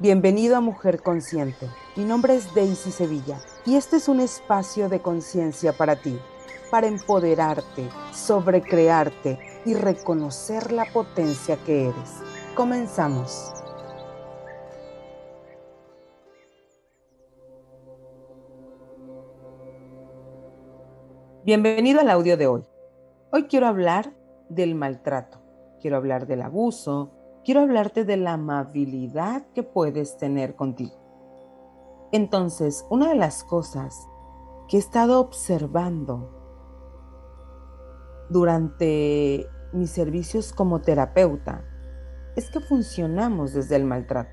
Bienvenido a Mujer Consciente. Mi nombre es Daisy Sevilla y este es un espacio de conciencia para ti, para empoderarte, sobrecrearte y reconocer la potencia que eres. Comenzamos. Bienvenido al audio de hoy. Hoy quiero hablar del maltrato, quiero hablar del abuso, quiero hablarte de la amabilidad que puedes tener contigo. Entonces, una de las cosas que he estado observando durante mis servicios como terapeuta es que funcionamos desde el maltrato.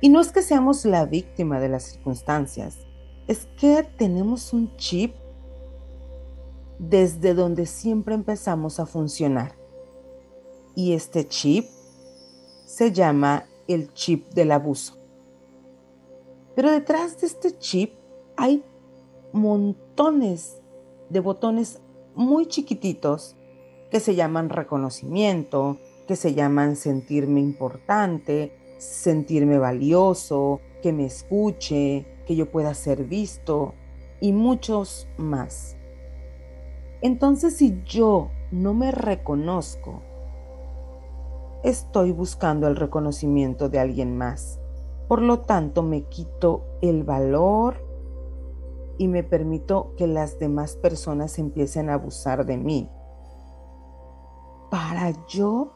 Y no es que seamos la víctima de las circunstancias, es que tenemos un chip desde donde siempre empezamos a funcionar. Y este chip se llama el chip del abuso. Pero detrás de este chip hay montones de botones muy chiquititos que se llaman reconocimiento, que se llaman sentirme importante, sentirme valioso, que me escuche, que yo pueda ser visto y muchos más. Entonces si yo no me reconozco, estoy buscando el reconocimiento de alguien más. Por lo tanto, me quito el valor y me permito que las demás personas empiecen a abusar de mí. Para yo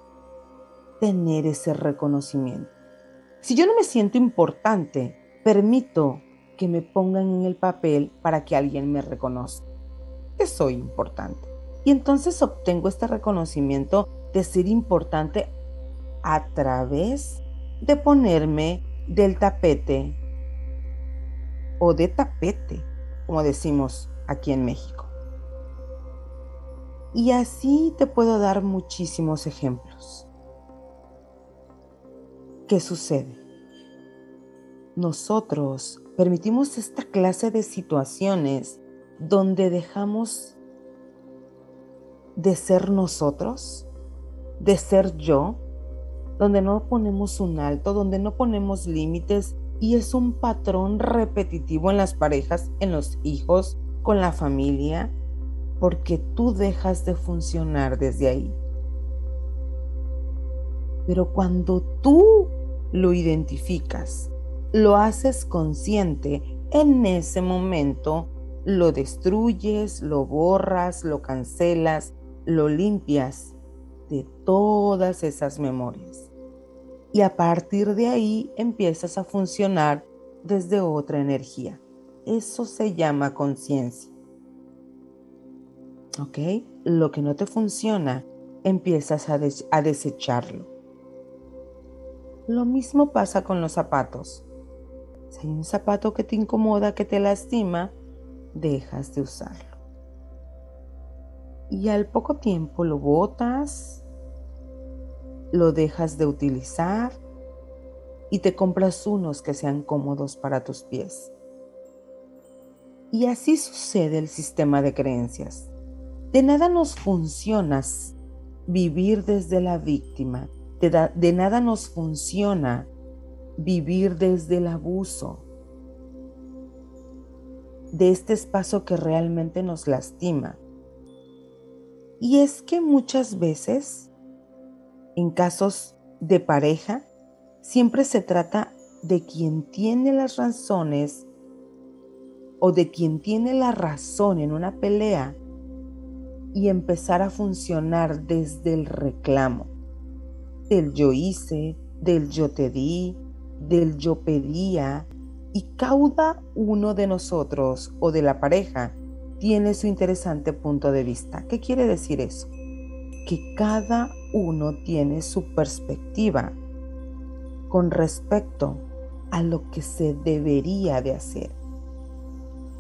tener ese reconocimiento. Si yo no me siento importante, permito que me pongan en el papel para que alguien me reconozca que soy importante. Y entonces obtengo este reconocimiento de ser importante a través de ponerme del tapete o de tapete, como decimos aquí en México. Y así te puedo dar muchísimos ejemplos. ¿Qué sucede? Nosotros permitimos esta clase de situaciones donde dejamos de ser nosotros, de ser yo, donde no ponemos un alto, donde no ponemos límites y es un patrón repetitivo en las parejas, en los hijos, con la familia, porque tú dejas de funcionar desde ahí. Pero cuando tú lo identificas, lo haces consciente, en ese momento lo destruyes, lo borras, lo cancelas, lo limpias de todas esas memorias y a partir de ahí empiezas a funcionar desde otra energía. Eso se llama conciencia. ¿Ok? Lo que no te funciona, empiezas a, a desecharlo. Lo mismo pasa con los zapatos. Si hay un zapato que te incomoda, que te lastima, dejas de usarlo. Y al poco tiempo lo botas lo dejas de utilizar y te compras unos que sean cómodos para tus pies. Y así sucede el sistema de creencias. De nada nos funciona vivir desde la víctima, de, de nada nos funciona vivir desde el abuso, de este espacio que realmente nos lastima. Y es que muchas veces en casos de pareja, siempre se trata de quien tiene las razones o de quien tiene la razón en una pelea y empezar a funcionar desde el reclamo, del yo hice, del yo te di, del yo pedía, y cada uno de nosotros o de la pareja tiene su interesante punto de vista. ¿Qué quiere decir eso? Que cada uno tiene su perspectiva con respecto a lo que se debería de hacer.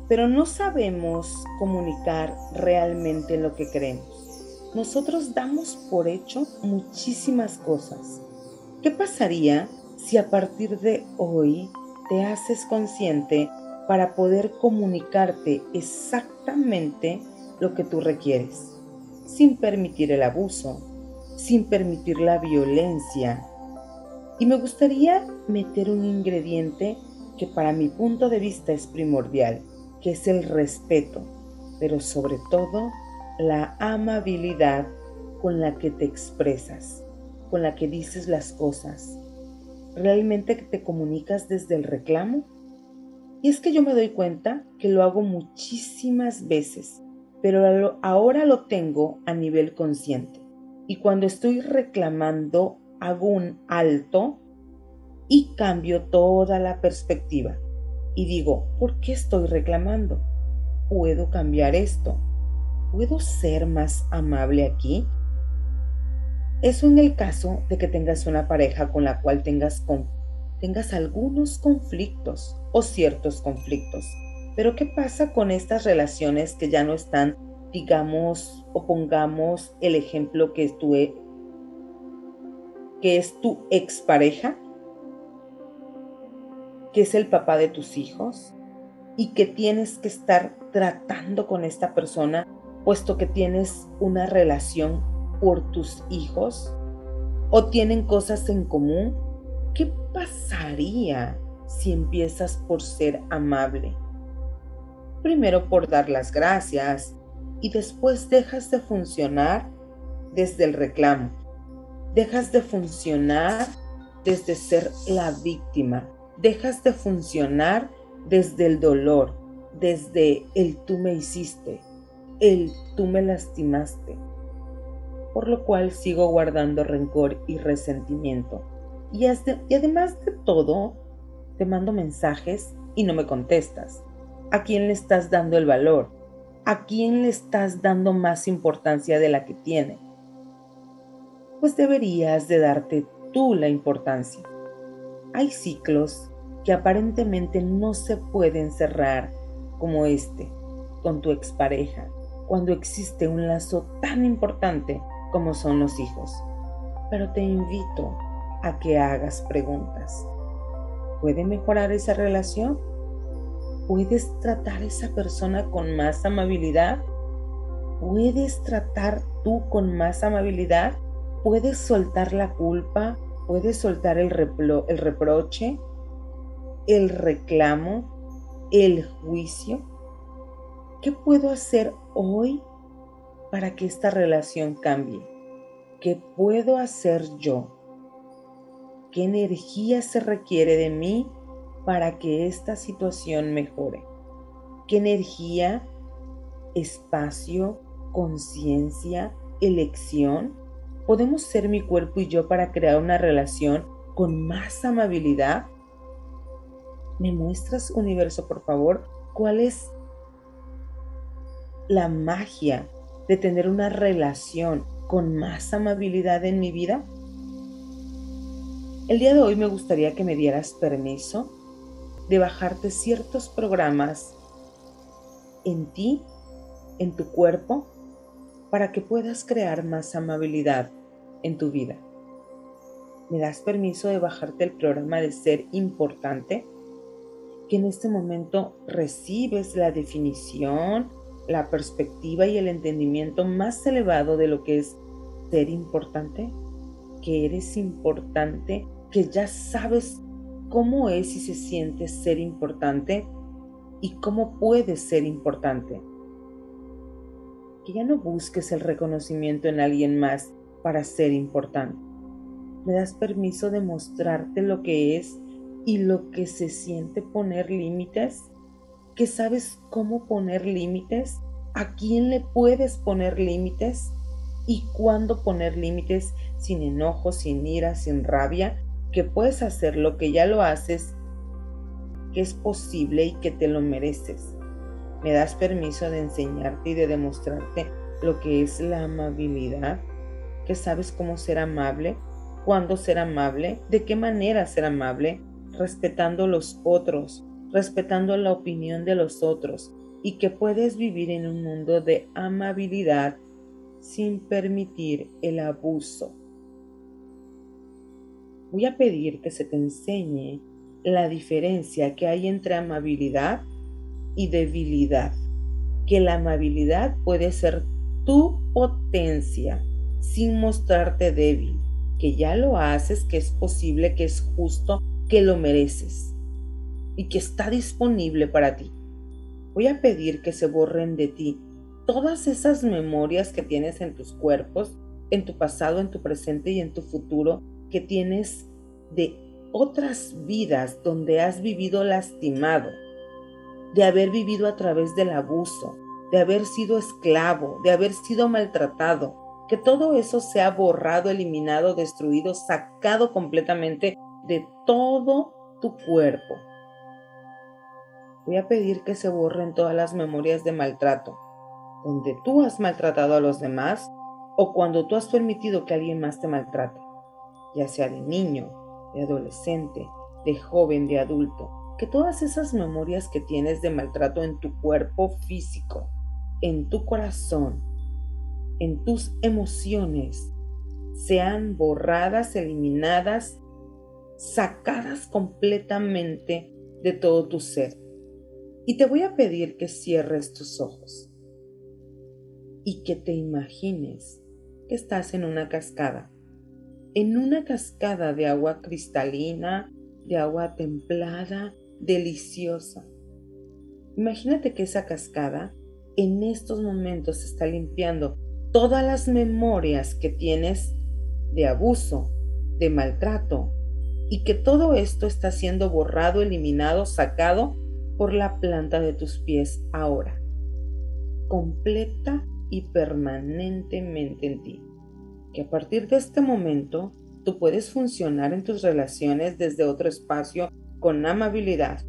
Pero no sabemos comunicar realmente lo que queremos. Nosotros damos por hecho muchísimas cosas. ¿Qué pasaría si a partir de hoy te haces consciente para poder comunicarte exactamente lo que tú requieres, sin permitir el abuso, sin permitir la violencia, Y me gustaría meter un ingrediente que para mi punto de vista es primordial, que es el respeto, pero sobre todo la amabilidad con la que te expresas, con la que dices las cosas. ¿Realmente te comunicas desde el reclamo? Y es que yo me doy cuenta que lo hago muchísimas veces, pero ahora lo tengo a nivel consciente. Y cuando estoy reclamando, hago un alto y cambio toda la perspectiva. Y digo, ¿por qué estoy reclamando? ¿Puedo cambiar esto? ¿Puedo ser más amable aquí? Eso en el caso de que tengas una pareja con la cual tengas, tengas algunos conflictos o ciertos conflictos. Pero ¿qué pasa con estas relaciones que ya no están, digamos, o pongamos el ejemplo que es tu, e, que es tu expareja, que es el papá de tus hijos y que tienes que estar tratando con esta persona puesto que tienes una relación por tus hijos o tienen cosas en común? ¿Qué pasaría si empiezas por ser amable? Primero por dar las gracias y después dejas de funcionar desde el reclamo. Dejas de funcionar desde ser la víctima. Dejas de funcionar desde el dolor, desde el tú me hiciste, el tú me lastimaste por lo cual sigo guardando rencor y resentimiento. Y, además de todo, te mando mensajes y no me contestas. ¿A quién le estás dando el valor? ¿A quién le estás dando más importancia de la que tiene? Pues deberías de darte tú la importancia. Hay ciclos que aparentemente no se pueden cerrar como este con tu expareja, cuando existe un lazo tan importante como son los hijos. Pero te invito a que hagas preguntas. ¿Puede mejorar esa relación? ¿Puedes tratar a esa persona con más amabilidad? ¿Puedes tratar tú con más amabilidad? ¿Puedes soltar la culpa? ¿Puedes soltar el, el reproche? ¿El reclamo? ¿El juicio? ¿Qué puedo hacer hoy para que esta relación cambie? ¿Qué puedo hacer yo? ¿Qué energía se requiere de mí para que esta situación mejore? ¿Qué energía, espacio, conciencia, elección podemos ser mi cuerpo y yo para crear una relación con más amabilidad? ¿Me muestras, universo, por favor, cuál es la magia de tener una relación con más amabilidad en mi vida? El día de hoy me gustaría que me dieras permiso de bajarte ciertos programas en ti, en tu cuerpo, para que puedas crear más amabilidad en tu vida. ¿Me das permiso de bajarte el programa de ser importante? Que en este momento recibes la definición la perspectiva y el entendimiento más elevado de lo que es ser importante, que eres importante, que ya sabes cómo es y se siente ser importante y cómo puedes ser importante. Que ya no busques el reconocimiento en alguien más para ser importante. Me das permiso de mostrarte lo que es y lo que se siente poner límites que sabes cómo poner límites, a quién le puedes poner límites y cuándo poner límites sin enojo, sin ira, sin rabia, que puedes hacer lo que ya lo haces, que es posible y que te lo mereces. Me das permiso de enseñarte y de demostrarte lo que es la amabilidad, que sabes cómo ser amable, cuándo ser amable, de qué manera ser amable, respetando los otros, respetando la opinión de los otros y que puedes vivir en un mundo de amabilidad sin permitir el abuso. Voy a pedir que se te enseñe la diferencia que hay entre amabilidad y debilidad. Que la amabilidad puede ser tu potencia sin mostrarte débil. que ya lo haces, que es posible, que es justo, que lo mereces y que está disponible para ti. Voy a pedir que se borren de ti todas esas memorias que tienes en tus cuerpos, en tu pasado, en tu presente y en tu futuro, que tienes de otras vidas donde has vivido lastimado, de haber vivido a través del abuso, de haber sido esclavo, de haber sido maltratado, que todo eso sea borrado, eliminado, destruido, sacado completamente de todo tu cuerpo. Voy a pedir que se borren todas las memorias de maltrato, donde tú has maltratado a los demás o cuando tú has permitido que alguien más te maltrate, ya sea de niño, de adolescente, de joven, de adulto, que todas esas memorias que tienes de maltrato en tu cuerpo físico, en tu corazón, en tus emociones, sean borradas, eliminadas, sacadas completamente de todo tu ser. Y te voy a pedir que cierres tus ojos y que te imagines que estás en una cascada, en una cascada de agua cristalina, de agua templada, deliciosa. Imagínate que esa cascada en estos momentos está limpiando todas las memorias que tienes de abuso, de maltrato, y que todo esto está siendo borrado, eliminado, sacado por la planta de tus pies ahora, completa y permanentemente en ti. Que a partir de este momento tú puedes funcionar en tus relaciones desde otro espacio con amabilidad.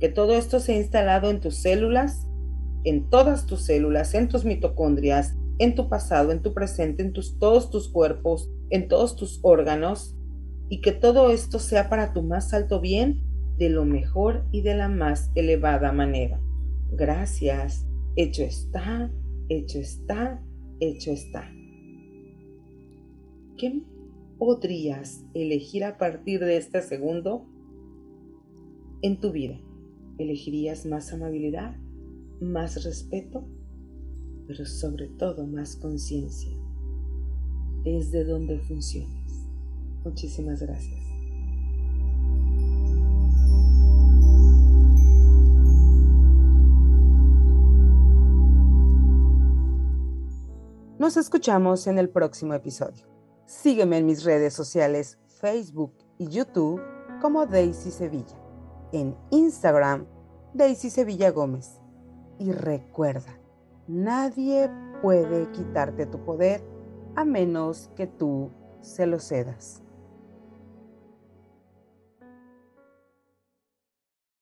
Que todo esto se ha instalado en tus células, en todas tus células, en tus mitocondrias, en tu pasado, en tu presente, en tus, todos tus cuerpos, en todos tus órganos, y que todo esto sea para tu más alto bien, de lo mejor y de la más elevada manera. Gracias. Hecho está, hecho está, hecho está. ¿Qué podrías elegir a partir de este segundo en tu vida? ¿Elegirías más amabilidad, más respeto, pero sobre todo más conciencia? Desde donde funciones. Muchísimas gracias. Nos escuchamos en el próximo episodio. Sígueme en mis redes sociales Facebook y YouTube como Daisy Sevilla. En Instagram, Daisy Sevilla Gómez. Y recuerda, nadie puede quitarte tu poder a menos que tú se lo cedas.